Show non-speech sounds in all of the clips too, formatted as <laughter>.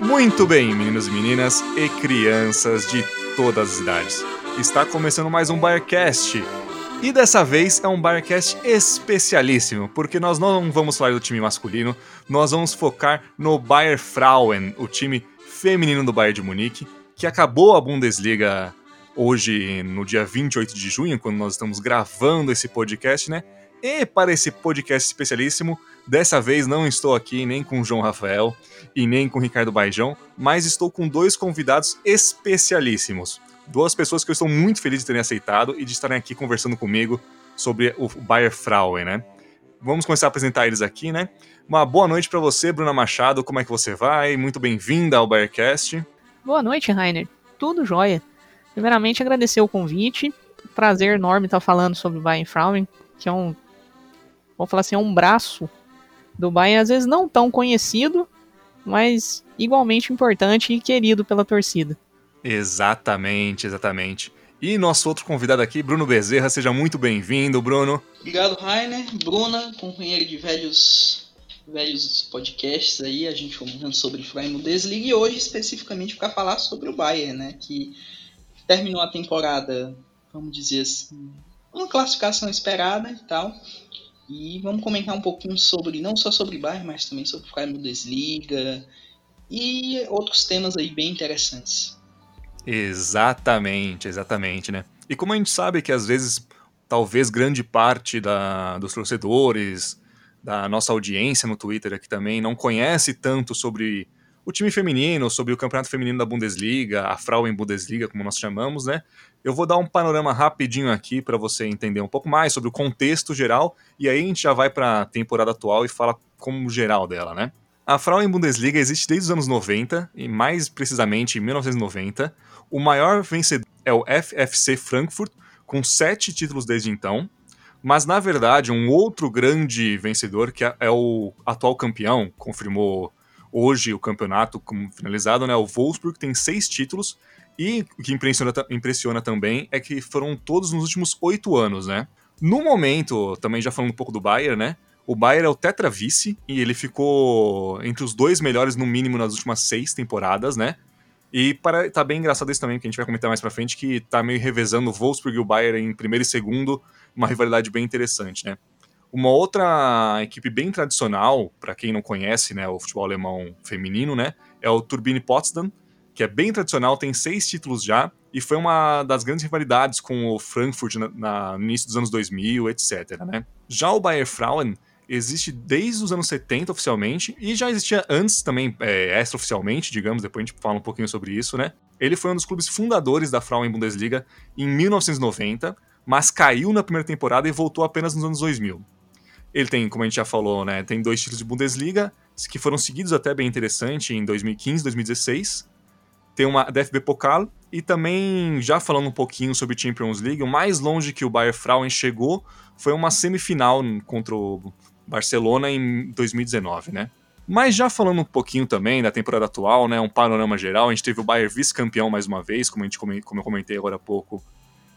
Muito bem, meninos e meninas e crianças de todas as idades. Está começando mais um Bayercast. E dessa vez é um Bayercast especialíssimo, porque nós não vamos falar do time masculino, nós vamos focar no Bayer Frauen, o time feminino do Bayern de Munique, que acabou a Bundesliga hoje, no dia 28 de junho, quando nós estamos gravando esse podcast, né? E para esse podcast especialíssimo, dessa vez não estou aqui nem com o João Rafael e nem com o Ricardo Baijão, mas estou com dois convidados especialíssimos. Duas pessoas que eu estou muito feliz de terem aceitado e de estarem aqui conversando comigo sobre o Bayer Frauen, né? Vamos começar a apresentar eles aqui, né? Uma boa noite para você, Bruna Machado. Como é que você vai? Muito bem-vinda ao Bayercast. Boa noite, Rainer. Tudo jóia. Primeiramente, agradecer o convite. Prazer enorme estar falando sobre o Bayern Frauen, que é um vamos falar assim, é um braço do Bayern, às vezes não tão conhecido, mas igualmente importante e querido pela torcida. Exatamente, exatamente. E nosso outro convidado aqui, Bruno Bezerra, seja muito bem-vindo, Bruno. Obrigado, Rainer. Bruna, companheiro de velhos velhos podcasts aí, a gente comentando sobre Freiburg Bundesliga e hoje especificamente para falar sobre o Bayern, né, que terminou a temporada, vamos dizer assim, uma classificação esperada e tal, e vamos comentar um pouquinho sobre, não só sobre Bayern, mas também sobre Freie Bundesliga e outros temas aí bem interessantes. Exatamente, exatamente, né? E como a gente sabe que às vezes, talvez grande parte da, dos torcedores, da nossa audiência no Twitter aqui também, não conhece tanto sobre o time feminino, sobre o campeonato feminino da Bundesliga, a Frauen Bundesliga, como nós chamamos, né? Eu vou dar um panorama rapidinho aqui para você entender um pouco mais sobre o contexto geral e aí a gente já vai para a temporada atual e fala como geral dela, né? A Frauen Bundesliga existe desde os anos 90 e mais precisamente em 1990. O maior vencedor é o FFC Frankfurt com sete títulos desde então. Mas na verdade um outro grande vencedor que é o atual campeão confirmou hoje o campeonato como finalizado, né? O Wolfsburg tem seis títulos e o que impressiona, impressiona também é que foram todos nos últimos oito anos, né? No momento, também já falando um pouco do Bayern, né? O Bayern é o tetra vice e ele ficou entre os dois melhores no mínimo nas últimas seis temporadas, né? E para, tá bem engraçado isso também, que a gente vai comentar mais pra frente, que tá meio revezando Wolfsburg e o Bayern em primeiro e segundo, uma rivalidade bem interessante, né? Uma outra equipe bem tradicional, para quem não conhece, né, o futebol alemão feminino, né, é o Turbine Potsdam, que é bem tradicional, tem seis títulos já, e foi uma das grandes rivalidades com o Frankfurt na, na, no início dos anos 2000, etc. Né? Já o Bayer Frauen existe desde os anos 70 oficialmente, e já existia antes também, é, extraoficialmente, digamos, depois a gente fala um pouquinho sobre isso, né? Ele foi um dos clubes fundadores da Frauen Bundesliga em 1990, mas caiu na primeira temporada e voltou apenas nos anos 2000. Ele tem, como a gente já falou, né, tem dois títulos de Bundesliga, que foram seguidos até bem interessante em 2015 2016. Tem uma DFB Pokal e também, já falando um pouquinho sobre Champions League, o mais longe que o Bayern Frauen chegou foi uma semifinal contra o Barcelona em 2019, né? Mas já falando um pouquinho também da temporada atual, né, um panorama geral, a gente teve o Bayern vice-campeão mais uma vez, como, a gente, como eu comentei agora há pouco,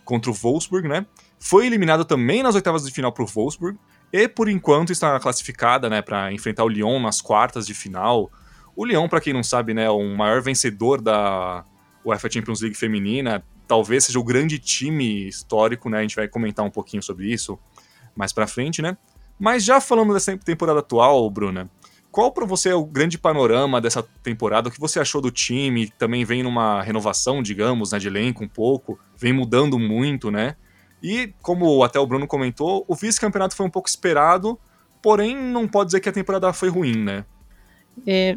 contra o Wolfsburg, né? Foi eliminado também nas oitavas de final para o Wolfsburg, e por enquanto está classificada, né, para enfrentar o Lyon nas quartas de final. O Lyon, para quem não sabe, né, é o maior vencedor da UEFA Champions League feminina, talvez seja o grande time histórico, né? A gente vai comentar um pouquinho sobre isso mais para frente, né? Mas já falando dessa temporada atual, Bruna, qual para você é o grande panorama dessa temporada? O que você achou do time? Também vem numa renovação, digamos, né, de elenco um pouco, vem mudando muito, né? E, como até o Bruno comentou, o vice-campeonato foi um pouco esperado, porém não pode dizer que a temporada foi ruim, né? É,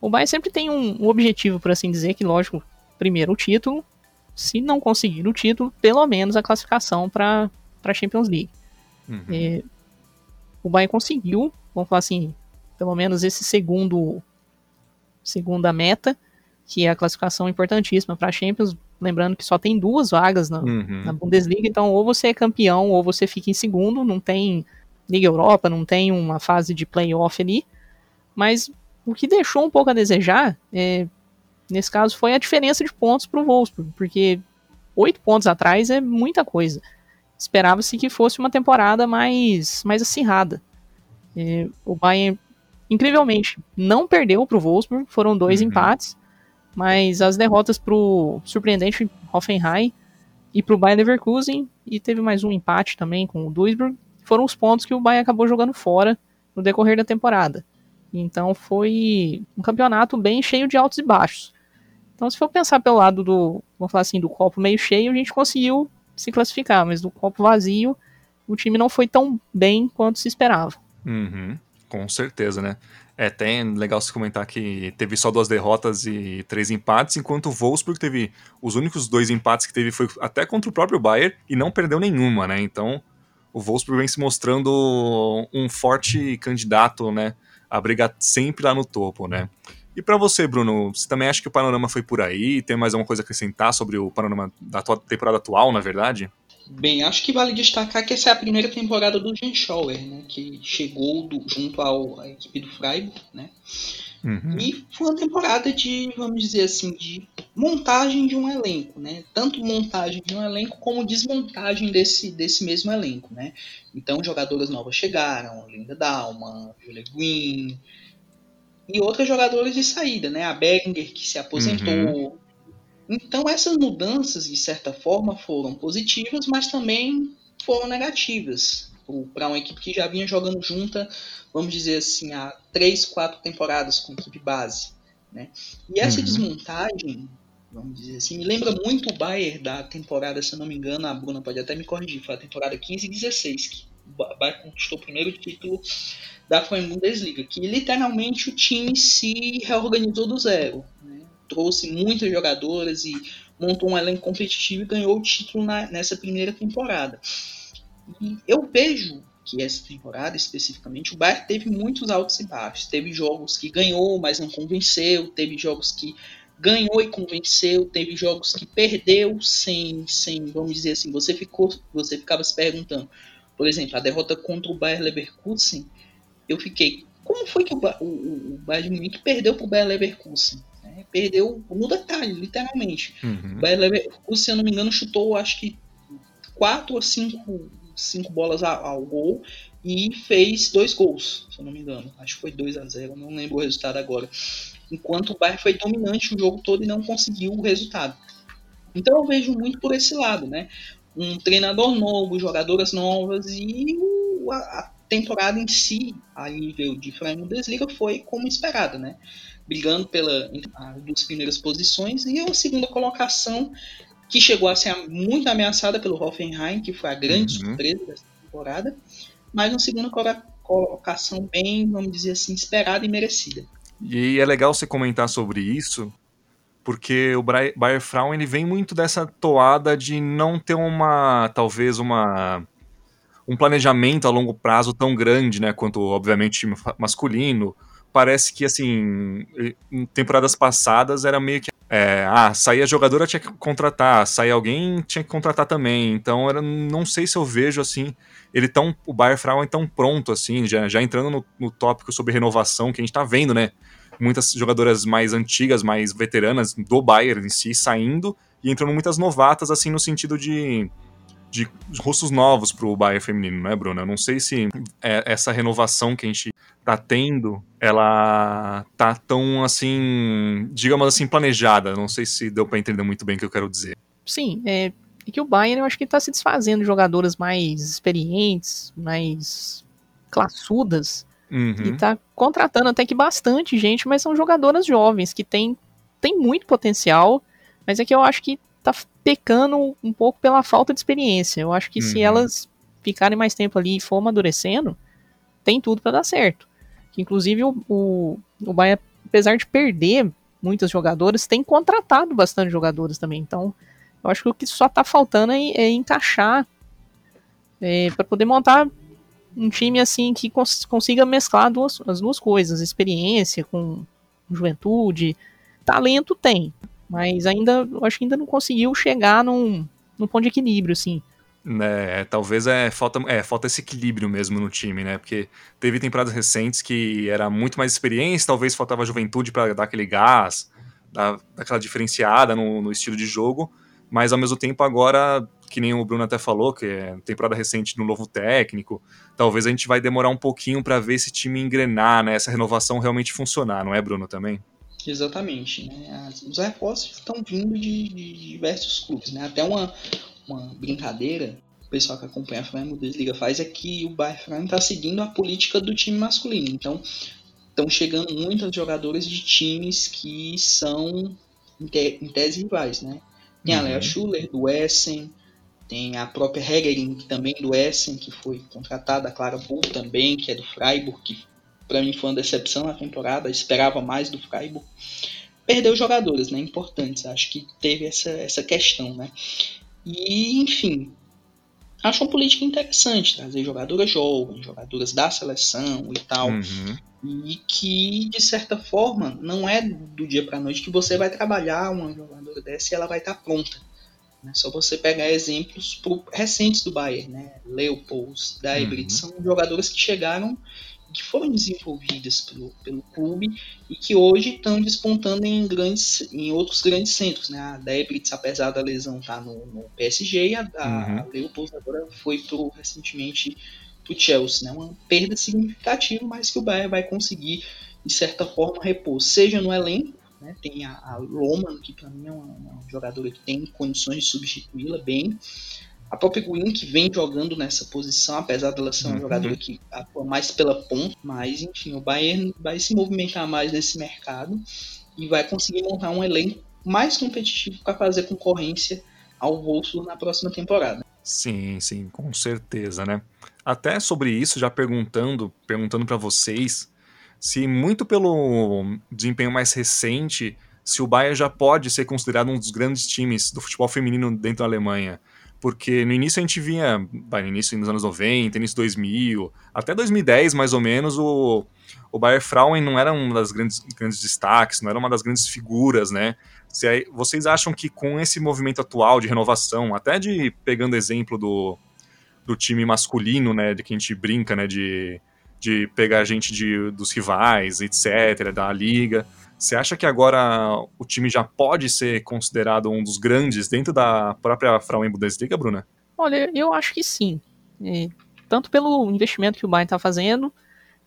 o Bayern sempre tem um, um objetivo, por assim dizer, que, lógico, primeiro o título, se não conseguir o título, pelo menos a classificação para a Champions League. Uhum. É, o Bayern conseguiu, vamos falar assim, pelo menos esse segundo segunda meta, que é a classificação importantíssima para a Champions, lembrando que só tem duas vagas na, uhum. na, Bundesliga, então ou você é campeão ou você fica em segundo, não tem Liga Europa, não tem uma fase de playoff ali. Mas o que deixou um pouco a desejar, é, nesse caso, foi a diferença de pontos para o Wolfsburg, porque oito pontos atrás é muita coisa. Esperava-se que fosse uma temporada mais, mais acirrada. É, o Bayern, incrivelmente, não perdeu para o Wolfsburg, foram dois uhum. empates, mas as derrotas para o surpreendente Hoffenheim e para o Bayern Leverkusen, e teve mais um empate também com o Duisburg, foram os pontos que o Bayern acabou jogando fora no decorrer da temporada. Então foi um campeonato bem cheio de altos e baixos. Então, se for pensar pelo lado do, vamos falar assim, do copo meio cheio, a gente conseguiu se classificar, mas do copo vazio, o time não foi tão bem quanto se esperava. Uhum, com certeza, né? É até legal se comentar que teve só duas derrotas e três empates, enquanto o Wolfsburg teve os únicos dois empates que teve foi até contra o próprio Bayern e não perdeu nenhuma, né? Então, o Wolfsburg vem se mostrando um forte candidato, né, a brigar sempre lá no topo, né? E para você, Bruno, você também acha que o panorama foi por aí? Tem mais alguma coisa a acrescentar sobre o panorama da temporada atual, na verdade? Bem, acho que vale destacar que essa é a primeira temporada do Jean Schauer, né, que chegou do, junto ao, à equipe do Freiburg, né, Uhum. E foi uma temporada de, vamos dizer assim, de montagem de um elenco, né? Tanto montagem de um elenco como desmontagem desse, desse mesmo elenco, né? Então jogadoras novas chegaram, Linda Dalma, Julia Green e outras jogadoras de saída, né? A Benger que se aposentou. Uhum. Então essas mudanças de certa forma foram positivas, mas também foram negativas para uma equipe que já vinha jogando junta vamos dizer assim, há três, quatro temporadas com equipe base. Né? E essa uhum. desmontagem, vamos dizer assim, me lembra muito o Bayern da temporada, se eu não me engano, a Bruna pode até me corrigir, foi a temporada 15 e 16, que o Bayern conquistou o primeiro título da Bundesliga, que literalmente o time se reorganizou do zero. Né? Trouxe muitas jogadoras e montou um elenco competitivo e ganhou o título na, nessa primeira temporada. E eu vejo que essa temporada especificamente, o Bayern teve muitos altos e baixos. Teve jogos que ganhou, mas não convenceu, teve jogos que ganhou e convenceu, teve jogos que perdeu sem, sem vamos dizer assim, você ficou, você ficava se perguntando, por exemplo, a derrota contra o Bayern Leverkusen, eu fiquei, como foi que o, o, o Bayern Munique perdeu para o Bayern Leverkusen? É, perdeu no detalhe, literalmente. Uhum. O Bayern Leverkusen, se eu não me engano, chutou acho que quatro ou cinco cinco bolas ao gol e fez dois gols, se eu não me engano. Acho que foi 2 a 0 não lembro o resultado agora. Enquanto o Bayern foi dominante o jogo todo e não conseguiu o resultado. Então eu vejo muito por esse lado, né? Um treinador novo, jogadoras novas e a, temporada em si, a nível de Flamengo Desliga, foi como esperado, né? Brigando pela duas primeiras posições e a segunda colocação que chegou a ser muito ameaçada pelo Hoffenheim, que foi a grande uhum. surpresa dessa temporada, mas uma segunda colocação bem, vamos dizer assim, esperada e merecida. E é legal você comentar sobre isso, porque o Bayer Frauen ele vem muito dessa toada de não ter uma, talvez uma um planejamento a longo prazo tão grande, né, quanto obviamente masculino. Parece que assim, em temporadas passadas era meio que é, ah, sair a jogadora tinha que contratar, sair alguém tinha que contratar também. Então, eu não sei se eu vejo assim ele tão o Bayer Frauen tão pronto assim, já, já entrando no, no tópico sobre renovação que a gente tá vendo, né? Muitas jogadoras mais antigas, mais veteranas do Bayern em si saindo e entrando muitas novatas assim no sentido de de rostos novos pro Bayern feminino, né, Bruno? Eu não sei se é essa renovação que a gente tá tendo, ela tá tão assim, digamos assim, planejada. Não sei se deu para entender muito bem o que eu quero dizer. Sim, é, é que o Bayern eu acho que tá se desfazendo de jogadoras mais experientes, mais classudas. Uhum. E tá contratando até que bastante gente, mas são jogadoras jovens que têm tem muito potencial, mas é que eu acho que tá pecando um pouco pela falta de experiência. Eu acho que uhum. se elas ficarem mais tempo ali e for amadurecendo, tem tudo para dar certo. Inclusive o, o, o Bahia, apesar de perder muitas jogadoras, tem contratado bastante jogadoras também. Então, eu acho que o que só tá faltando é, é encaixar é, para poder montar um time assim que cons consiga mesclar duas, as duas coisas, experiência com juventude, talento tem, mas ainda eu acho que ainda não conseguiu chegar num, num ponto de equilíbrio assim. É, talvez é falta, é, falta esse equilíbrio mesmo no time, né? Porque teve temporadas recentes que era muito mais experiência, talvez faltava juventude para dar aquele gás, dar, dar aquela diferenciada no, no, estilo de jogo, mas ao mesmo tempo agora, que nem o Bruno até falou, que é temporada recente no novo técnico, talvez a gente vai demorar um pouquinho para ver esse time engrenar, né? Essa renovação realmente funcionar, não é, Bruno, também? Exatamente, né? os reforços estão vindo de, de diversos clubes, né? Até uma, uma brincadeira, o pessoal que acompanha a Flamengo Desliga faz, é que o Bayern está seguindo a política do time masculino. Então, estão chegando muitas jogadoras de times que são, em, te, em tese, rivais, né? Tem uhum. a Lea Schuller, do Essen, tem a própria Hegerin, que também do Essen, que foi contratada, a Clara Bull também, que é do Freiburg, que para mim foi uma decepção na temporada, esperava mais do Freiburg. Perdeu jogadores, né, importantes, acho que teve essa, essa questão, né. E, enfim, acho uma política interessante trazer jogadoras jovens, jogadoras da seleção e tal. Uhum. E que, de certa forma, não é do dia para noite que você vai trabalhar uma jogadora dessa e ela vai estar tá pronta. É só você pegar exemplos recentes do Bayern, né? Leopolds, Daibrit, uhum. são jogadoras que chegaram que foram desenvolvidas pelo, pelo clube e que hoje estão despontando em grandes em outros grandes centros né? A Debritz apesar da lesão estar tá no, no, PSG e a, a uhum. Leopold agora foi pro recentemente pro Chelsea né? Uma perda significativa mas que o Bayern vai conseguir de certa forma repor seja no elenco né, tem a, a Roman que para mim é uma, uma jogadora que tem condições de substituí-la bem a própria Green que vem jogando nessa posição, apesar dela ser uma uhum. jogadora que atua mais pela ponta, mas enfim, o Bayern vai se movimentar mais nesse mercado e vai conseguir montar um elenco mais competitivo para fazer concorrência ao Wolfsburg na próxima temporada. Sim, sim, com certeza, né? Até sobre isso, já perguntando, perguntando para vocês, se muito pelo desempenho mais recente, se o Bayern já pode ser considerado um dos grandes times do futebol feminino dentro da Alemanha porque no início a gente vinha, no início nos anos 90, início 2000, até 2010 mais ou menos, o, o Bayer Frauen não era um das grandes, grandes destaques, não era uma das grandes figuras, né? Se, vocês acham que com esse movimento atual de renovação, até de pegando exemplo do, do time masculino, né, de que a gente brinca, né, de, de pegar gente de, dos rivais, etc., da liga, você acha que agora o time já pode ser considerado um dos grandes dentro da própria Frauen Bundesliga, Bruna? Olha, eu acho que sim. É, tanto pelo investimento que o Bayern está fazendo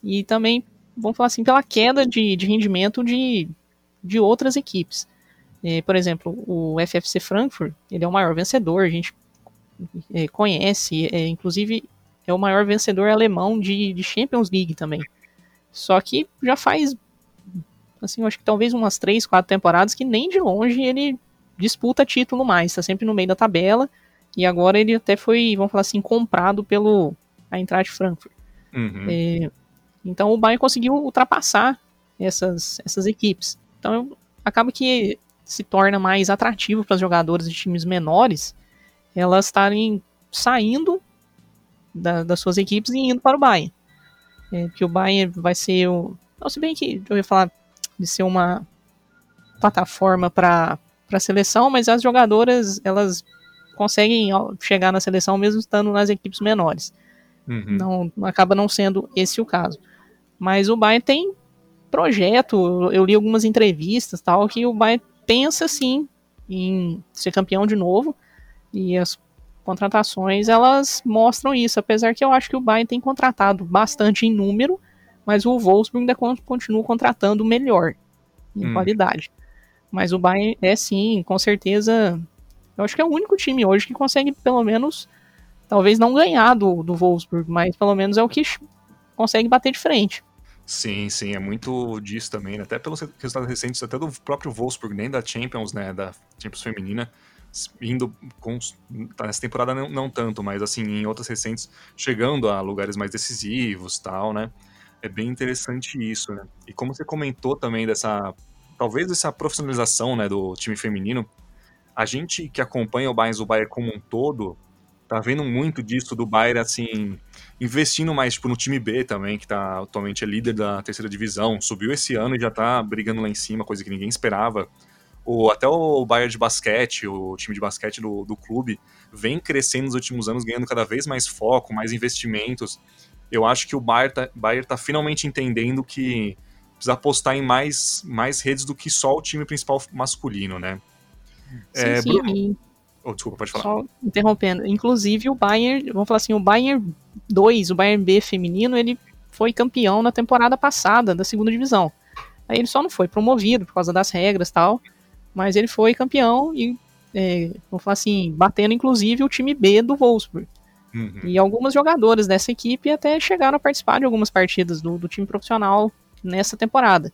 e também, vamos falar assim, pela queda de, de rendimento de, de outras equipes. É, por exemplo, o FFC Frankfurt, ele é o maior vencedor, a gente é, conhece, é, inclusive é o maior vencedor alemão de, de Champions League também. Só que já faz assim, eu acho que talvez umas três, quatro temporadas que nem de longe ele disputa título mais, tá sempre no meio da tabela, e agora ele até foi, vamos falar assim, comprado pelo Eintracht Frankfurt. Uhum. É, então o Bayern conseguiu ultrapassar essas, essas equipes. Então acaba que se torna mais atrativo para os jogadores de times menores elas estarem saindo da, das suas equipes e indo para o Bayern. É, que o Bayern vai ser o. Não, se bem que eu ia falar de ser uma plataforma para a seleção, mas as jogadoras elas conseguem chegar na seleção mesmo estando nas equipes menores. Uhum. Não acaba não sendo esse o caso. Mas o Bayern tem projeto, eu li algumas entrevistas tal que o Bayern pensa sim em ser campeão de novo e as contratações elas mostram isso, apesar que eu acho que o Bayern tem contratado bastante em número, mas o Wolfsburg ainda continua contratando melhor em hum. qualidade. Mas o Bayern é sim, com certeza. Eu acho que é o único time hoje que consegue, pelo menos, talvez não ganhar do, do Wolfsburg, mas pelo menos é o que consegue bater de frente. Sim, sim, é muito disso também, né? até pelos resultados recentes, até do próprio Wolfsburg, nem da Champions, né, da Champions feminina, indo com, tá, nessa temporada não, não, tanto, mas assim, em outras recentes, chegando a lugares mais decisivos, tal, né? É bem interessante isso, né? E como você comentou também dessa, talvez dessa profissionalização, né, do time feminino, a gente que acompanha o Bayern, o Bayern como um todo, tá vendo muito disso do Bayern, assim, investindo mais, tipo, no time B também, que tá atualmente é líder da terceira divisão, subiu esse ano e já tá brigando lá em cima, coisa que ninguém esperava. o, até o Bayern de basquete, o time de basquete do, do clube, vem crescendo nos últimos anos, ganhando cada vez mais foco, mais investimentos. Eu acho que o Bayern tá, Bayern tá finalmente entendendo que precisa apostar em mais, mais redes do que só o time principal masculino, né? Sim, é, sim. Bruno... Oh, desculpa, pode falar. Só interrompendo. Inclusive o Bayern, vamos falar assim, o Bayern 2, o Bayern B feminino, ele foi campeão na temporada passada da segunda divisão. Aí ele só não foi promovido por causa das regras e tal, mas ele foi campeão e, é, vamos falar assim, batendo inclusive o time B do Wolfsburg. Uhum. E algumas jogadoras dessa equipe até chegaram a participar de algumas partidas do, do time profissional nessa temporada.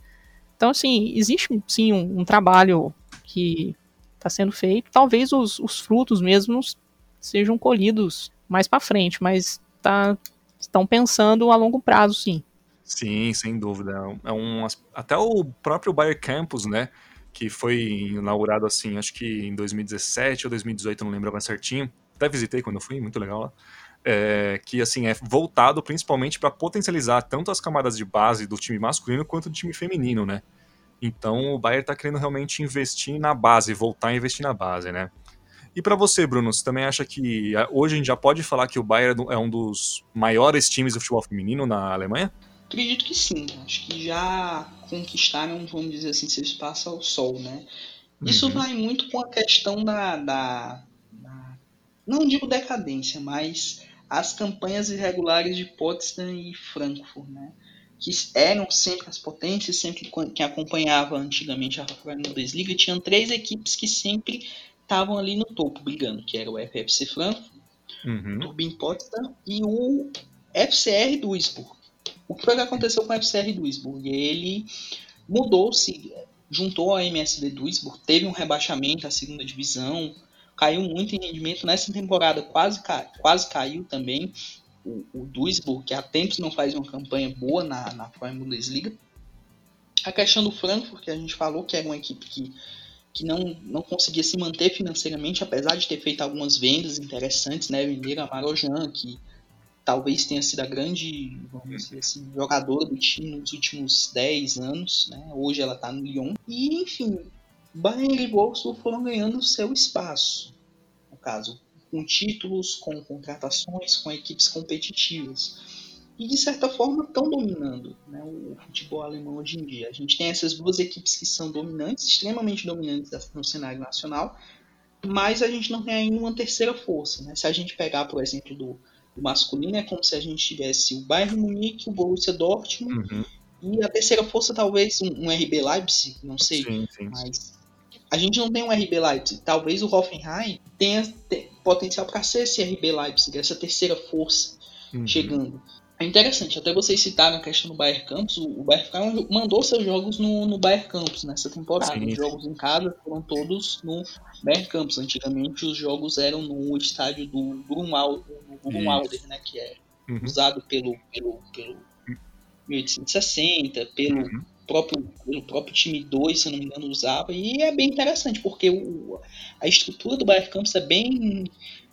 Então, assim, existe sim um, um trabalho que está sendo feito. Talvez os, os, frutos mesmos sejam colhidos mais para frente, mas tá, estão pensando a longo prazo, sim. Sim, sem dúvida. É um, até o próprio Bayer Campus, né? Que foi inaugurado assim, acho que em 2017 ou 2018, não lembro mais certinho. Até visitei quando eu fui, muito legal lá. É, que assim é voltado principalmente para potencializar tanto as camadas de base do time masculino quanto do time feminino, né? Então o Bayern está querendo realmente investir na base, voltar a investir na base, né? E para você, Bruno, você também acha que hoje a gente já pode falar que o Bayern é um dos maiores times do futebol feminino na Alemanha? Acredito que sim. Acho que já conquistaram, vamos dizer assim, seu espaço ao sol, né? Isso uhum. vai muito com a questão da, da, não digo decadência, mas as campanhas irregulares de Potsdam e Frankfurt, né? que eram sempre as potências, sempre quem acompanhava antigamente a Bundesliga, tinham três equipes que sempre estavam ali no topo brigando, que era o FFC Frankfurt, uhum. Turbin Potsdam e o FCR Duisburg. O que foi que aconteceu com o FCR Duisburg? Ele mudou-se, juntou a MSD Duisburg, teve um rebaixamento à segunda divisão, caiu muito em rendimento nessa temporada, quase, quase caiu também o, o Duisburg, que há tempos não faz uma campanha boa na, na Bundesliga. A questão do Frankfurt, que a gente falou que era uma equipe que, que não, não conseguia se manter financeiramente, apesar de ter feito algumas vendas interessantes, né? Venderam a Marojan, que talvez tenha sido a grande assim, jogadora do time nos últimos 10 anos. Né? Hoje ela está no Lyon. E, enfim, Bayern e Wolfsburg foram ganhando seu espaço. Caso, com títulos, com contratações, com equipes competitivas. E de certa forma estão dominando né, o futebol alemão hoje em dia. A gente tem essas duas equipes que são dominantes, extremamente dominantes no cenário nacional, mas a gente não tem ainda uma terceira força. Né? Se a gente pegar, por exemplo, do, do masculino, é como se a gente tivesse o Bayern Munique, o Borussia Dortmund, uhum. e a terceira força talvez um, um RB Leipzig, não sei, sim, sim, mas a gente não tem um RB Leipzig. Talvez o Hoffenheim tenha, potencial para ser esse RB Leipzig, essa terceira força uhum. chegando. É interessante, até vocês citaram a questão do Bayern Campus, o Bayern mandou seus jogos no, no Bayern Campus nessa temporada. Sim. Os jogos em casa foram todos no Bayern Campus. Antigamente os jogos eram no estádio do Grunwalder, né, que é uhum. usado pelo, pelo, pelo 1860, pelo uhum próprio, o próprio time 2, se não me engano, usava. E é bem interessante, porque o, a estrutura do Bayern Campos é bem,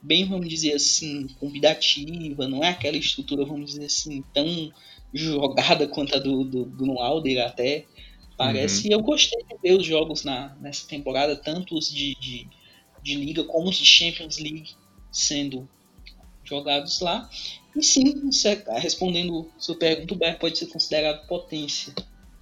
bem, vamos dizer assim, convidativa, não é aquela estrutura, vamos dizer assim, tão jogada <laughs> quanto a do, do, do Alder até. Parece. Uhum. E eu gostei de ver os jogos na, nessa temporada, tanto os de, de, de Liga como os de Champions League sendo jogados lá. E sim, respondendo sua pergunta, o Bayern pode ser considerado potência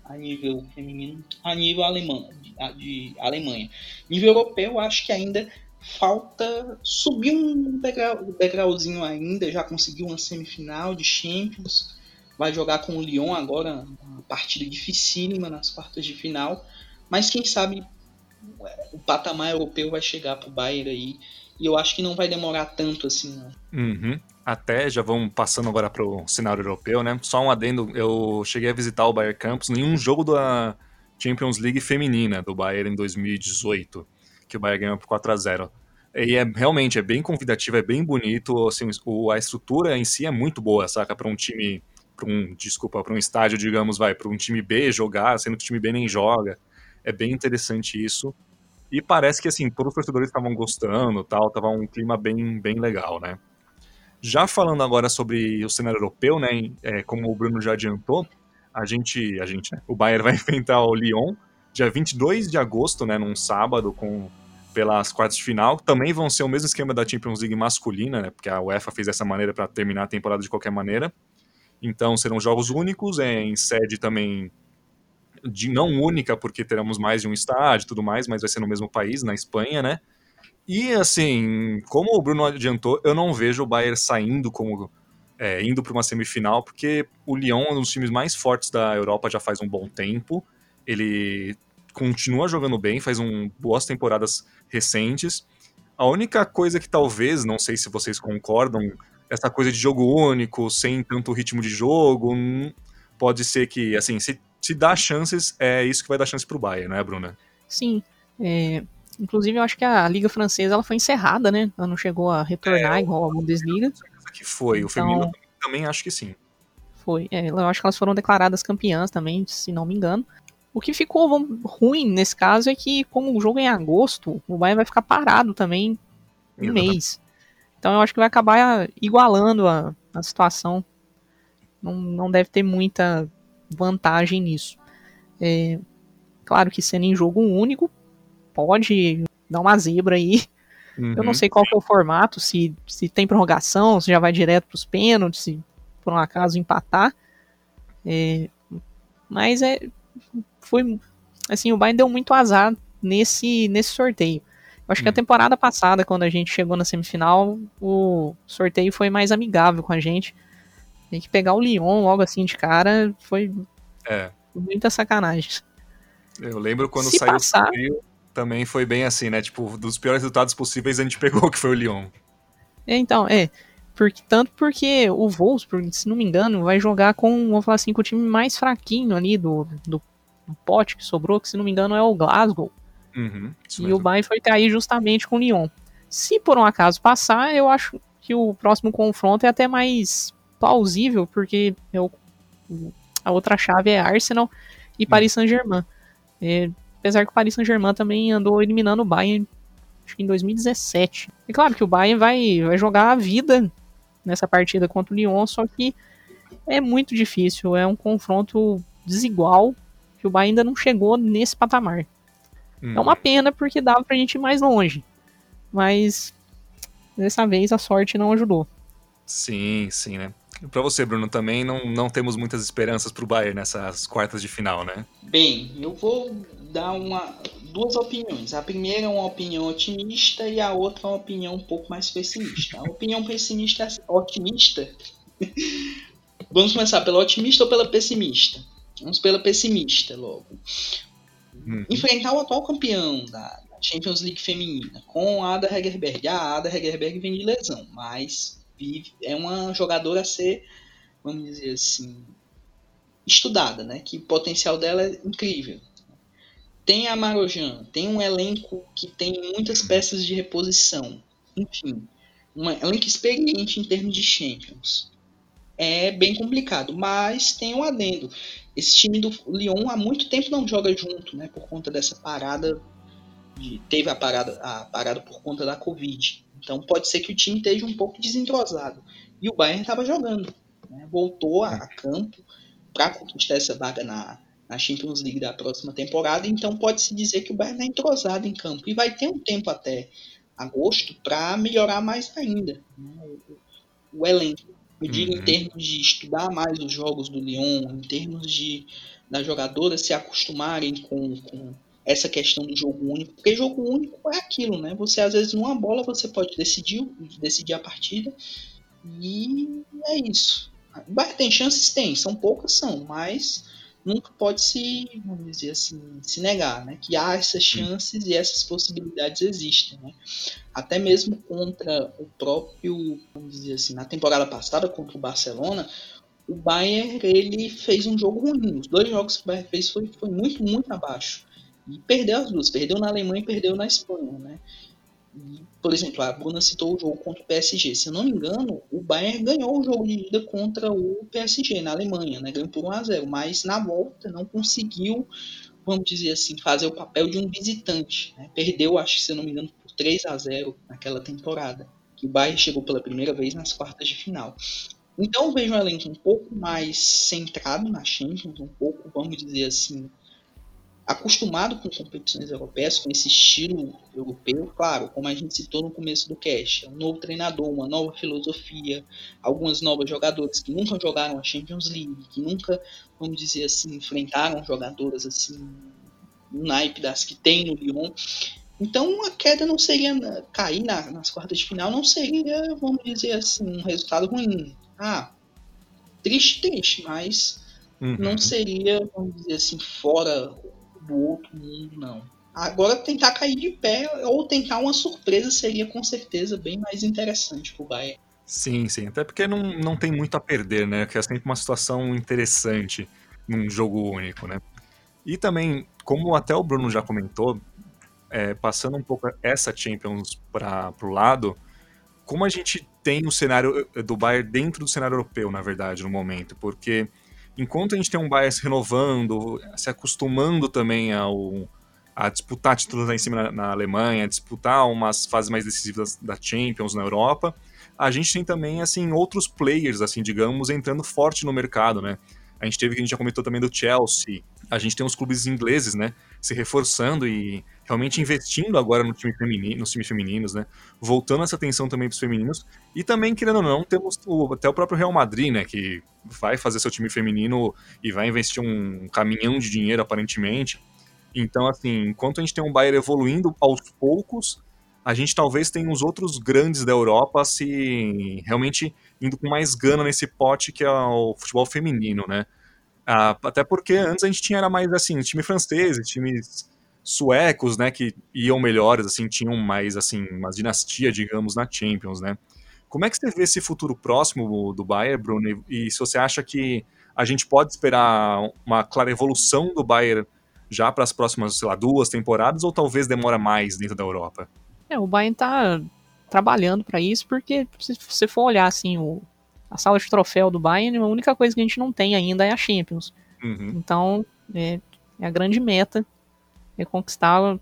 a nível feminino, a nível alemão, de, de Alemanha. Nível europeu, acho que ainda falta subir um degrau, degrauzinho ainda, já conseguiu uma semifinal de Champions, vai jogar com o Lyon agora, uma partida dificílima nas quartas de final, mas quem sabe o patamar europeu vai chegar para o Bayern aí, e eu acho que não vai demorar tanto assim. Né? Uhum até, já vamos passando agora para o cenário europeu, né? Só um adendo, eu cheguei a visitar o Bayern Campus em um jogo da Champions League feminina do Bayern em 2018, que o Bayern ganhou por 4 a 0 E é realmente é bem convidativo, é bem bonito, assim, o, a estrutura em si é muito boa, saca? Para um time, para um, desculpa, para um estádio, digamos, vai, para um time B jogar, sendo que o time B nem joga. É bem interessante isso. E parece que assim, todos os torcedores estavam gostando, tal, tava um clima bem bem legal, né? Já falando agora sobre o cenário europeu, né, é, como o Bruno já adiantou, a gente, a gente, né, o Bayern <laughs> vai enfrentar o Lyon dia 22 de agosto, né, num sábado, com pelas quartas de final. Também vão ser o mesmo esquema da Champions League masculina, né, porque a UEFA fez dessa maneira para terminar a temporada de qualquer maneira. Então serão jogos únicos, é, em sede também de não única, porque teremos mais de um estádio e tudo mais, mas vai ser no mesmo país, na Espanha, né? E assim, como o Bruno adiantou, eu não vejo o Bayern saindo como é, indo para uma semifinal, porque o Lyon é um dos times mais fortes da Europa já faz um bom tempo. Ele continua jogando bem, faz um, boas temporadas recentes. A única coisa que talvez, não sei se vocês concordam, essa coisa de jogo único, sem tanto ritmo de jogo, hum, pode ser que, assim, se, se dá chances, é isso que vai dar chance pro Bayern, não é, Bruna? Sim. É, inclusive, eu acho que a Liga Francesa ela foi encerrada, né? Ela não chegou a retornar é, igual a Bundesliga. Que foi. Então, o feminino também acho que sim. Foi. É, eu acho que elas foram declaradas campeãs também, se não me engano. O que ficou ruim nesse caso é que, como o jogo é em agosto, o Bayern vai ficar parado também um mês. Então eu acho que vai acabar igualando a, a situação. Não, não deve ter muita vantagem nisso. É, claro que sendo em jogo único, pode dar uma zebra aí. Uhum. Eu não uhum. sei qual é o formato, se, se tem prorrogação, se já vai direto para os pênaltis, se por um acaso empatar. É, mas é, foi assim, o Bayern deu muito azar nesse, nesse sorteio. Eu acho hum. que a hum. temporada passada, quando a gente chegou na semifinal, o sorteio foi mais amigável com a gente. Tem que pegar o Lyon logo assim de cara, foi é. muita sacanagem. Eu lembro quando Se saiu passar... o sorteio, também foi bem assim, né? Tipo, dos piores resultados possíveis a gente pegou <laughs> que foi o Lyon. É, então, é. Porque, tanto porque o Wolfsburg, se não me engano, vai jogar com, vamos falar assim, com o time mais fraquinho ali do, do um pote que sobrou, que se não me engano é o Glasgow. Uhum, e o Bayern foi cair justamente com o Lyon. Se por um acaso passar, eu acho que o próximo confronto é até mais plausível, porque eu, a outra chave é Arsenal e Paris uhum. Saint-Germain. É, apesar que o Paris Saint-Germain também andou eliminando o Bayern acho que em 2017. É claro que o Bayern vai, vai jogar a vida nessa partida contra o Lyon, só que é muito difícil, é um confronto desigual que o Bahia ainda não chegou nesse patamar. Hum. É uma pena porque dava pra gente ir mais longe. Mas dessa vez a sorte não ajudou. Sim, sim, né? Para você, Bruno, também não, não temos muitas esperanças para o Bayern nessas quartas de final, né? Bem, eu vou dar uma, duas opiniões. A primeira é uma opinião otimista e a outra é uma opinião um pouco mais pessimista. A opinião pessimista, otimista. <laughs> Vamos começar pela otimista ou pela pessimista? Vamos pela pessimista logo. Uhum. Enfrentar o atual campeão da, Champions League feminina com a Ada Hegerberg. A Ada Hegerberg vem de lesão, mas vive, é uma jogadora a ser, vamos dizer assim, estudada, né? Que o potencial dela é incrível. Tem a Marojan, tem um elenco que tem muitas peças de reposição. Enfim, um elenco experiente em termos de Champions. É bem complicado, mas tem um adendo esse time do Lyon há muito tempo não joga junto, né? Por conta dessa parada. De, teve a parada, a parada por conta da Covid. Então pode ser que o time esteja um pouco desentrosado. E o Bayern estava jogando. Né? Voltou a, campo para conquistar essa vaga na, na Champions League da próxima temporada. Então pode-se dizer que o Bayern está entrosado em campo. E vai ter um tempo até agosto para melhorar mais ainda né? o, o elenco. Eu digo uhum. em termos de estudar mais os jogos do Lyon, em termos de das jogadoras se acostumarem com, com essa questão do jogo único, porque jogo único é aquilo, né? Você às vezes numa bola você pode decidir, decidir a partida e é isso. Tem chances? Tem, são poucas, são, mas nunca pode se, vamos dizer assim, se negar, né? Que há essas chances e essas possibilidades existem, né? Até mesmo contra o próprio, vamos dizer assim, na temporada passada contra o Barcelona, o Bayern ele fez um jogo ruim. Os dois jogos que o Bayern fez foi, foi muito, muito abaixo. E perdeu as duas, perdeu na Alemanha e perdeu na Espanha, né? por exemplo, a Bruna citou o jogo contra o PSG. Se eu não me engano, o Bayern ganhou o jogo de ida contra o PSG na Alemanha, né? Ganhou por 1 a 0, mas na volta não conseguiu, vamos dizer assim, fazer o papel de um visitante. Né? Perdeu, acho que se eu não me engano, por 3 a 0 naquela temporada. Que o Bayern chegou pela primeira vez nas quartas de final. Então eu vejo um elenco um pouco mais centrado na Champions, um pouco, vamos dizer assim, acostumado com competições europeias, com esse estilo europeu, claro, como a gente citou no começo do cast, é um novo treinador, uma nova filosofia, algumas novas jogadores que nunca jogaram a Champions League, que nunca, vamos dizer assim, enfrentaram jogadoras assim no naipe das que tem no Lyon. Então a queda não seria cair na, nas quartas de final, não seria, vamos dizer assim, um resultado ruim. Ah, triste, triste, mas uhum. não seria, vamos dizer assim, fora do outro mundo, não. Agora tentar cair de pé ou tentar uma surpresa seria com certeza bem mais interessante pro Bayern. Sim, sim. Até porque não, não tem muito a perder, né? Que é sempre uma situação interessante num jogo único, né? E também, como até o Bruno já comentou, é, passando um pouco essa Champions para o lado, como a gente tem o cenário do Bayern dentro do cenário europeu, na verdade, no momento, porque enquanto a gente tem um Bayern renovando, se acostumando também ao, a disputar títulos lá em cima na, na Alemanha, a disputar umas fases mais decisivas da Champions na Europa, a gente tem também assim outros players, assim, digamos, entrando forte no mercado, né? A gente teve que a gente já comentou também do Chelsea. A gente tem os clubes ingleses, né, se reforçando e realmente investindo agora no time feminino, nos times femininos, né? Voltando essa atenção também para os femininos. E também, querendo ou não, temos o, até o próprio Real Madrid, né, que vai fazer seu time feminino e vai investir um caminhão de dinheiro aparentemente. Então, assim, enquanto a gente tem um Bayern evoluindo aos poucos, a gente talvez tenha os outros grandes da Europa se realmente indo com mais gana nesse pote que é o futebol feminino, né? Ah, até porque antes a gente tinha era mais assim, time francês, times suecos, né, que iam melhores, assim, tinham mais assim, uma dinastia, digamos, na Champions, né? Como é que você vê esse futuro próximo do Bayern, Bruno? E, se você acha que a gente pode esperar uma clara evolução do Bayern já para as próximas, sei lá, duas temporadas ou talvez demora mais dentro da Europa? É, o Bayern tá trabalhando para isso, porque se você for olhar assim, o, a sala de troféu do Bayern, a única coisa que a gente não tem ainda é a Champions. Uhum. Então, é, é, a grande meta é conquistar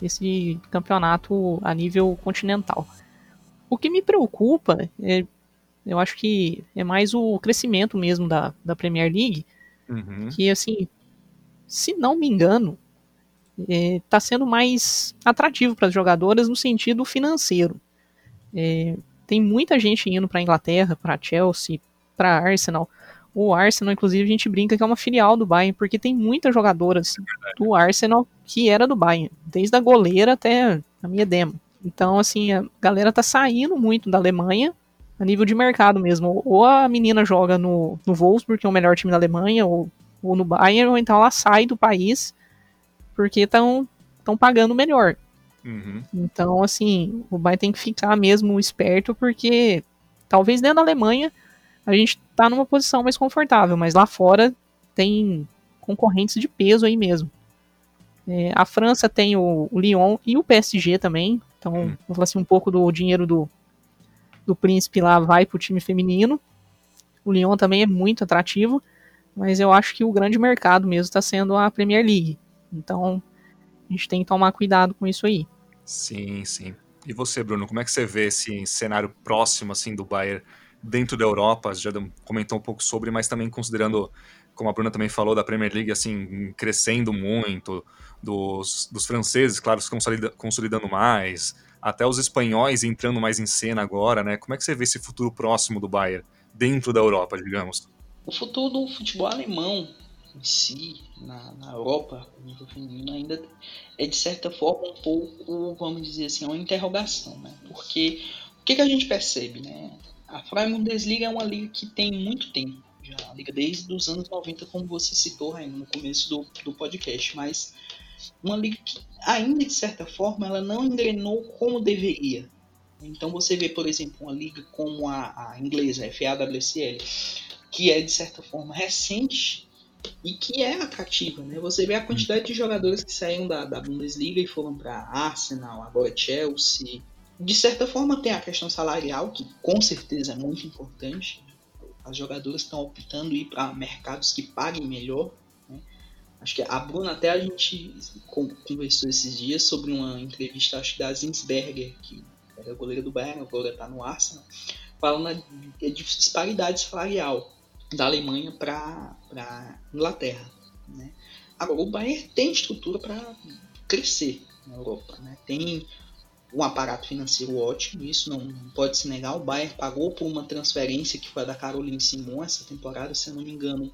esse campeonato a nível continental. O que me preocupa é, eu acho que é mais o crescimento mesmo da, da Premier League, uhum. que assim, se não me engano, está é, tá sendo mais atrativo para as jogadoras no sentido financeiro. É, tem muita gente indo para Inglaterra, para Chelsea, para Arsenal. O Arsenal, inclusive, a gente brinca que é uma filial do Bayern, porque tem muitas jogadoras do Arsenal que era do Bayern, desde a goleira até a minha demo. Então, assim, a galera tá saindo muito da Alemanha a nível de mercado mesmo. Ou a menina joga no, no Wolfsburg, que é o melhor time da Alemanha, ou, ou no Bayern, ou então ela sai do país porque estão pagando melhor. Uhum. Então, assim, o Bayern tem que ficar mesmo esperto, porque talvez dentro da Alemanha a gente tá numa posição mais confortável, mas lá fora tem concorrentes de peso aí mesmo. É, a França tem o, o, Lyon e o PSG também, então, uhum. vamos falar assim, um pouco do dinheiro do, do príncipe lá vai pro time feminino. O Lyon também é muito atrativo, mas eu acho que o grande mercado mesmo está sendo a Premier League. Então, a gente tem que tomar cuidado com isso aí. Sim, sim. E você, Bruno, como é que você vê esse cenário próximo assim do Bayern dentro da Europa? Já comentou um pouco sobre, mas também considerando, como a Bruna também falou, da Premier League assim crescendo muito, dos, dos franceses, claro, se consolida, consolidando mais, até os espanhóis entrando mais em cena agora, né? Como é que você vê esse futuro próximo do Bayern dentro da Europa, digamos? O futuro do futebol alemão em si, na, na Europa, nível feminino, ainda é de certa forma um pouco, vamos dizer assim, uma interrogação, né? Porque o que, que a gente percebe, né? A Freie Bundesliga é uma liga que tem muito tempo, já liga desde os anos 90, como você citou, Raino, no começo do, do podcast, mas uma liga que ainda de certa forma ela não engrenou como deveria. Então você vê, por exemplo, uma liga como a, a inglesa, a FAWSL, que é de certa forma recente e que é atrativa, né? Você vê a quantidade de jogadores que saíram da, da Bundesliga e foram para Arsenal, agora Chelsea. De certa forma tem a questão salarial, que com certeza é muito importante. As jogadoras estão optando ir para mercados que paguem melhor. Né? Acho que a Bruna até a gente conversou esses dias sobre uma entrevista, acho que da Zinsberger, que era goleira do Bayern, agora está no Arsenal, falando de disparidade salarial da Alemanha para Inglaterra. Né? Agora, o Bayern tem estrutura para crescer na Europa. Né? Tem um aparato financeiro ótimo, isso não, não, pode se negar. O Bayern pagou por uma transferência que foi a da Caroline Simon essa temporada, se eu não me engano,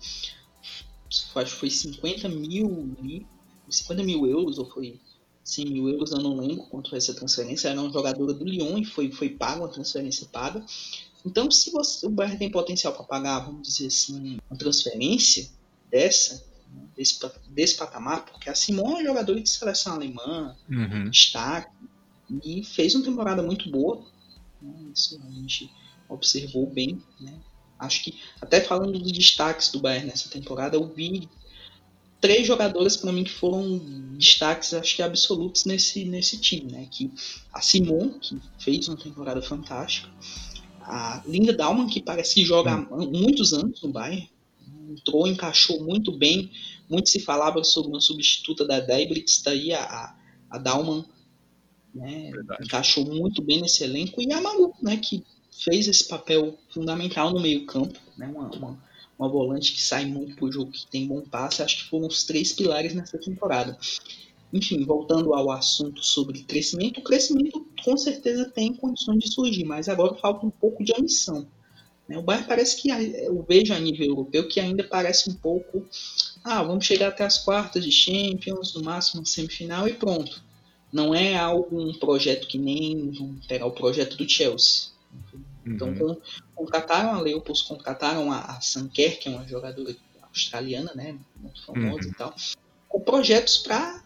acho que foi 50 mil, 50 mil euros, ou foi 100 mil euros, eu não lembro quanto foi essa transferência. Era uma jogadora do Lyon e foi, foi paga, uma transferência paga. Então, se você, o Bayern tem potencial para pagar, vamos dizer assim, uma transferência dessa, desse, desse patamar, porque a Simon é uma jogadora de seleção alemã, uhum. destaque, e fez uma temporada muito boa. Né? Isso a gente observou bem. Né? Acho que, até falando dos destaques do Bayern nessa temporada, eu vi três jogadoras para mim que foram destaques, acho que absolutos nesse, nesse time. Né? Que a Simon, que fez uma temporada fantástica, a Linda Dalman, que parece que joga há muitos anos no Bayern, entrou, encaixou muito bem. Muito se falava sobre uma substituta da Deiblitz, daí a, a, a Dalman né, encaixou muito bem nesse elenco. E a Malu, né, que fez esse papel fundamental no meio-campo, né, uma, uma, uma, volante que sai muito pro jogo, que tem bom passe. Acho que foram os três pilares nessa temporada. Enfim, voltando ao assunto sobre crescimento, o crescimento com certeza tem condições de surgir, mas agora falta um pouco de ambição. Né? O Bayern parece que, eu vejo a nível europeu, que ainda parece um pouco, ah, vamos chegar até as quartas de Champions, no máximo semifinal e pronto. Não é algo, um projeto que nem, vamos pegar o projeto do Chelsea. Então, uhum. contrataram a Leopolds, contrataram a, a Sanker, que é uma jogadora australiana, né, muito famosa uhum. e tal, com projetos para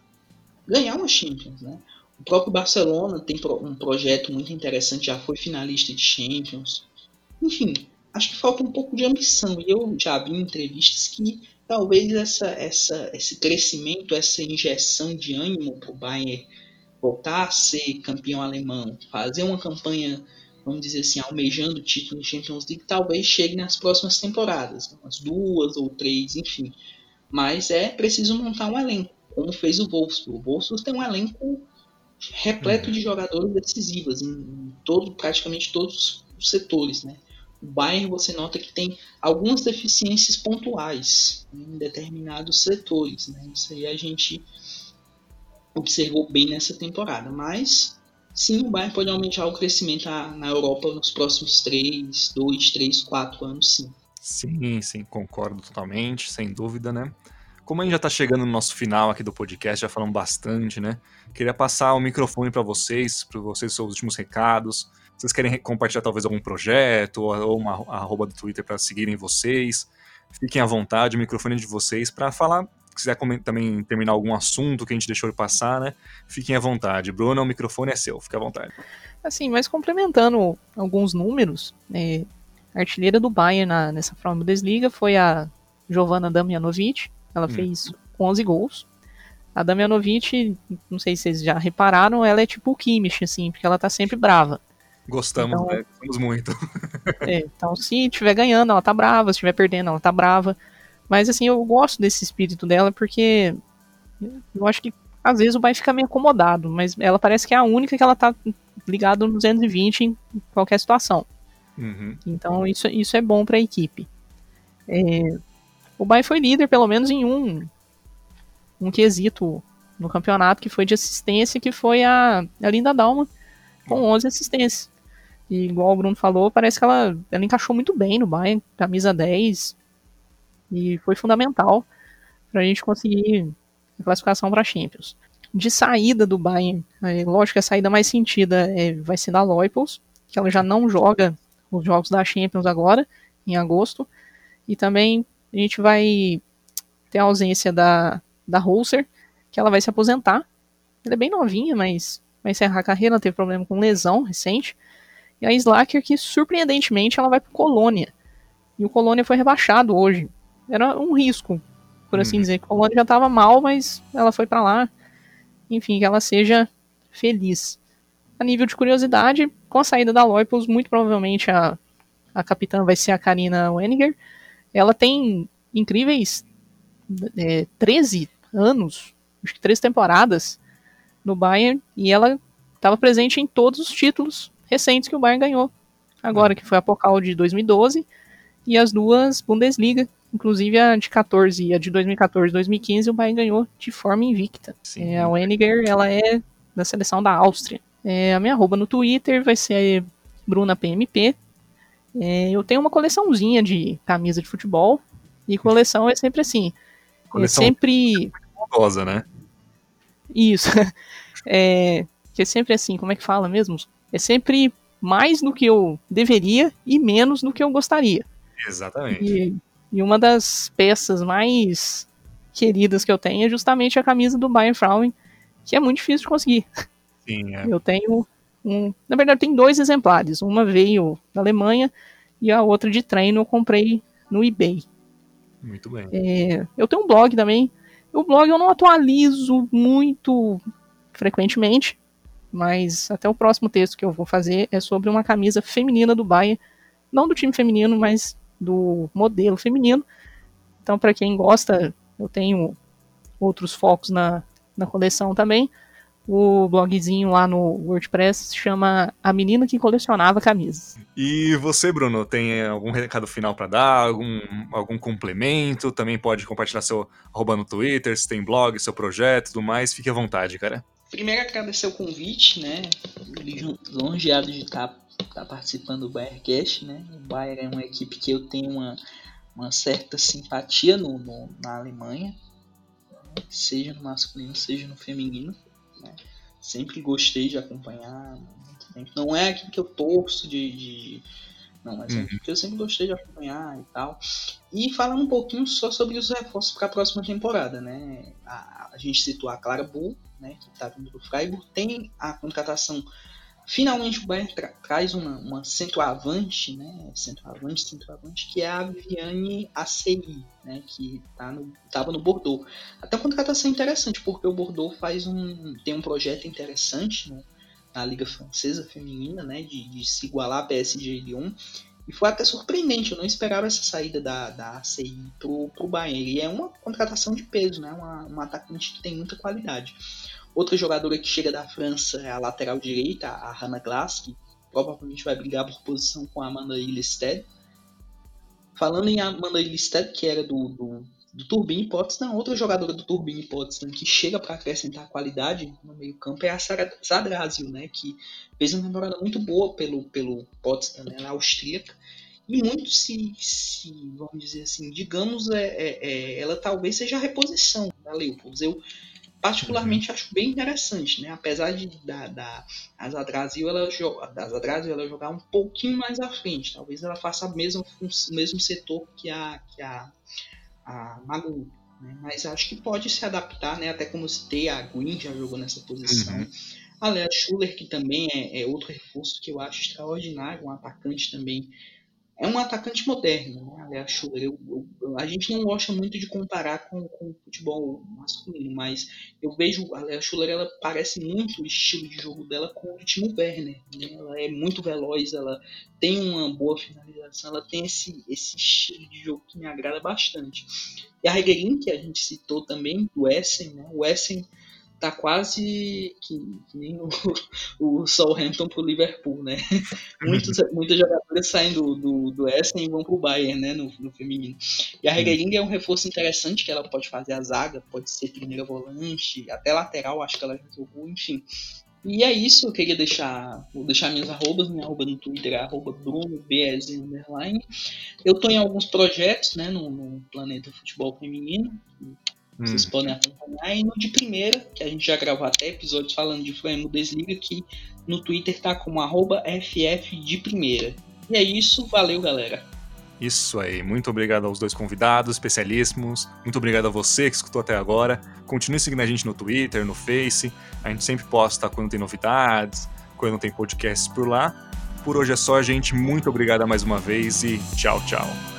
ganhar uma Champions, né? O próprio Barcelona tem um projeto muito interessante, já foi finalista de Champions. Enfim, acho que falta um pouco de ambição. E eu já vi em entrevistas que talvez essa, essa, esse crescimento, essa injeção de ânimo para o Bayern voltar a ser campeão alemão, fazer uma campanha, vamos dizer assim, almejando o título de Champions League, talvez chegue nas próximas temporadas, umas duas ou três, enfim. Mas é preciso montar um elenco como fez o Wolfsburg. O Wolfsburg tem um elenco repleto uhum. de jogadores decisivos em, em todo, praticamente todos os setores, né? O Bayern você nota que tem algumas deficiências pontuais em determinados setores, né? Isso aí a gente observou bem nessa temporada, mas sim, o Bayern pode aumentar o crescimento na Europa nos próximos 3, 2, 3, 4 anos, sim. Sim, sim, concordo totalmente, sem dúvida, né? Como a gente já está chegando no nosso final aqui do podcast, já falamos bastante, né? Queria passar o microfone para vocês, para vocês seus últimos recados. Vocês querem compartilhar talvez algum projeto ou uma arroba do Twitter para seguirem vocês? Fiquem à vontade, o microfone é de vocês para falar. Se quiser também terminar algum assunto que a gente deixou de passar, né? Fiquem à vontade. Bruno, o microfone é seu, fique à vontade. Assim, mas complementando alguns números, é, a artilheira do Bayern na, nessa Bundesliga foi a Giovanna Damjanovic, ela hum. fez 11 gols. A Damianovic, não sei se vocês já repararam, ela é tipo o Kimmich, assim, porque ela tá sempre brava. Gostamos, então, né? Gostamos muito. <laughs> é, então, se estiver ganhando, ela tá brava, se estiver perdendo, ela tá brava. Mas, assim, eu gosto desse espírito dela porque eu acho que às vezes o Bayern fica meio acomodado, mas ela parece que é a única que ela tá ligada no 220 em qualquer situação. Uhum. Então, isso, isso é bom para a equipe. É, o Bayern foi líder, pelo menos em um, um quesito no campeonato, que foi de assistência, que foi a, a Linda Dalma, com 11 assistências. E igual o Bruno falou, parece que ela, ela encaixou muito bem no Bayern, camisa 10, e foi fundamental para a gente conseguir a classificação para Champions. De saída do Bayern, é, lógico que a saída mais sentida é, vai ser da Leupolz, que ela já não joga os jogos da Champions agora, em agosto, e também a gente vai ter a ausência da, da Holzer, que ela vai se aposentar. Ela é bem novinha, mas vai encerrar a carreira, ela teve problema com lesão recente. E a Slacker, que surpreendentemente ela vai para Colônia. E o Colônia foi rebaixado hoje. Era um risco, por assim uhum. dizer. O Colônia já estava mal, mas ela foi para lá. Enfim, que ela seja feliz. A nível de curiosidade, com a saída da Loipos, muito provavelmente a, a capitã vai ser a Karina Weniger ela tem incríveis é, 13 anos, acho que 13 temporadas no Bayern, e ela estava presente em todos os títulos recentes que o Bayern ganhou. Agora, que foi a Pokal de 2012 e as duas Bundesliga Inclusive a de 14 e a de 2014 2015 o Bayern ganhou de forma invicta. É, a Weniger, ela é da seleção da Áustria. É, a minha arroba no Twitter vai ser BrunaPMP. É, eu tenho uma coleçãozinha de camisa de futebol. E coleção é sempre assim. É coleção é sempre. Rosa, né? Isso. <laughs> É, que é sempre assim, como é que fala mesmo? É sempre mais do que eu deveria e menos do que eu gostaria. Exatamente. E, e uma das peças mais queridas que eu tenho é justamente a camisa do Bayern Frauen, que é muito difícil de conseguir. Sim, é. Eu tenho um, na verdade tem dois exemplares, uma veio da Alemanha e a outra de treino eu comprei no eBay. Muito bem. É, eu tenho um blog também. O blog eu não atualizo muito frequentemente, mas até o próximo texto que eu vou fazer é sobre uma camisa feminina do Bayern, não do time feminino, mas do modelo feminino. Então, para quem gosta, eu tenho outros focos na, na coleção também. O blogzinho lá no WordPress se chama A Menina que Colecionava Camisas. E você, Bruno, tem algum recado final para dar? Algum, algum complemento? Também pode compartilhar seu arroba no Twitter, se tem blog, seu projeto e tudo mais. Fique à vontade, cara. Primeiro, agradecer o convite, né? Longeado de estar tá tá participando do Bayercast, né? O Bayern é uma equipe que eu tenho uma, uma certa simpatia no, no na Alemanha, né? seja no masculino, seja no feminino. Né? Sempre gostei de acompanhar. Não é aquilo que eu torço de, de não, mas é uhum. que eu sempre gostei de acompanhar e tal. E falando um pouquinho só sobre os reforços para a próxima temporada, né? A, a, gente citou a Clara Bull, né, que está vindo do Freiburg, tem a contratação Finalmente o Bayern tra traz uma, uma centroavante, né? Centroavante, centroavante, que é a Viviane ACI, né? Que tá no, tava no Bordeaux. Até uma contratação interessante, porque o Bordeaux faz um, tem um projeto interessante né, na Liga Francesa Feminina, né? De, de se igualar a PSG Lyon. E foi até surpreendente, eu não esperava essa saída da, da ACI pro, pro Bayern. E é uma contratação de peso, né? Uma, uma atacante que tem muita qualidade. Outra jogadora que chega da França é a lateral direita, a Hannah Glass, que provavelmente vai brigar por posição com a Amanda Ilestead. Falando em Amanda Ilestead, que era do, do, do Turbine Potsdam, outra jogadora do Turbine Potsdam que chega para acrescentar qualidade no meio campo é a Zadrazio, né, que fez uma temporada muito boa pelo, pelo Potsdam, né, ela é austríaca, e muito se, se, vamos dizer assim, digamos, é, é, é, ela talvez seja a reposição da Leopold. Eu, particularmente acho bem interessante, né? Apesar de da, da as Adrasil ela das Adrasil ela jogar um pouquinho mais à frente, talvez ela faça o mesmo o mesmo setor que a que a, a Magu, né? Mas acho que pode se adaptar, né? Até como citei a Green já jogou nessa posição. Uhum. A Lea Schuller que também é, é outro reforço que eu acho extraordinário, um atacante também é um atacante moderno, né? Eu, eu, a gente não gosta muito de comparar com, com o futebol masculino, mas eu vejo a Lea Schuller, ela parece muito o estilo de jogo dela com o Timo Werner. Né? Ela é muito veloz, ela tem uma boa finalização, ela tem esse, esse estilo de jogo que me agrada bastante. E a Reguerin, que a gente citou também, do Essen, né? o Essen tá quase que, que nem o, <laughs> o Southampton pro Liverpool, né? <laughs> Muitos, muitas jogadoras saem do, do, do Essen e vão pro Bayern, né? No, no feminino. E a Regueiringa é um reforço interessante, que ela pode fazer a zaga, pode ser primeira volante, até lateral, acho que ela já jogou, enfim. E é isso, eu queria deixar, vou deixar minhas arrobas, minha arroba no Twitter é arroba BrunoBS underline. Eu tô em alguns projetos, né, no, no Planeta Futebol Feminino, vocês hum. podem acompanhar. E no de primeira, que a gente já gravou até episódios falando de Flamengo Desliga, que no Twitter tá como arroba FF de primeira. E é isso, valeu galera. Isso aí, muito obrigado aos dois convidados, especialíssimos. Muito obrigado a você que escutou até agora. Continue seguindo a gente no Twitter, no Face. A gente sempre posta quando tem novidades, quando tem podcasts por lá. Por hoje é só, gente. Muito obrigado mais uma vez e tchau, tchau.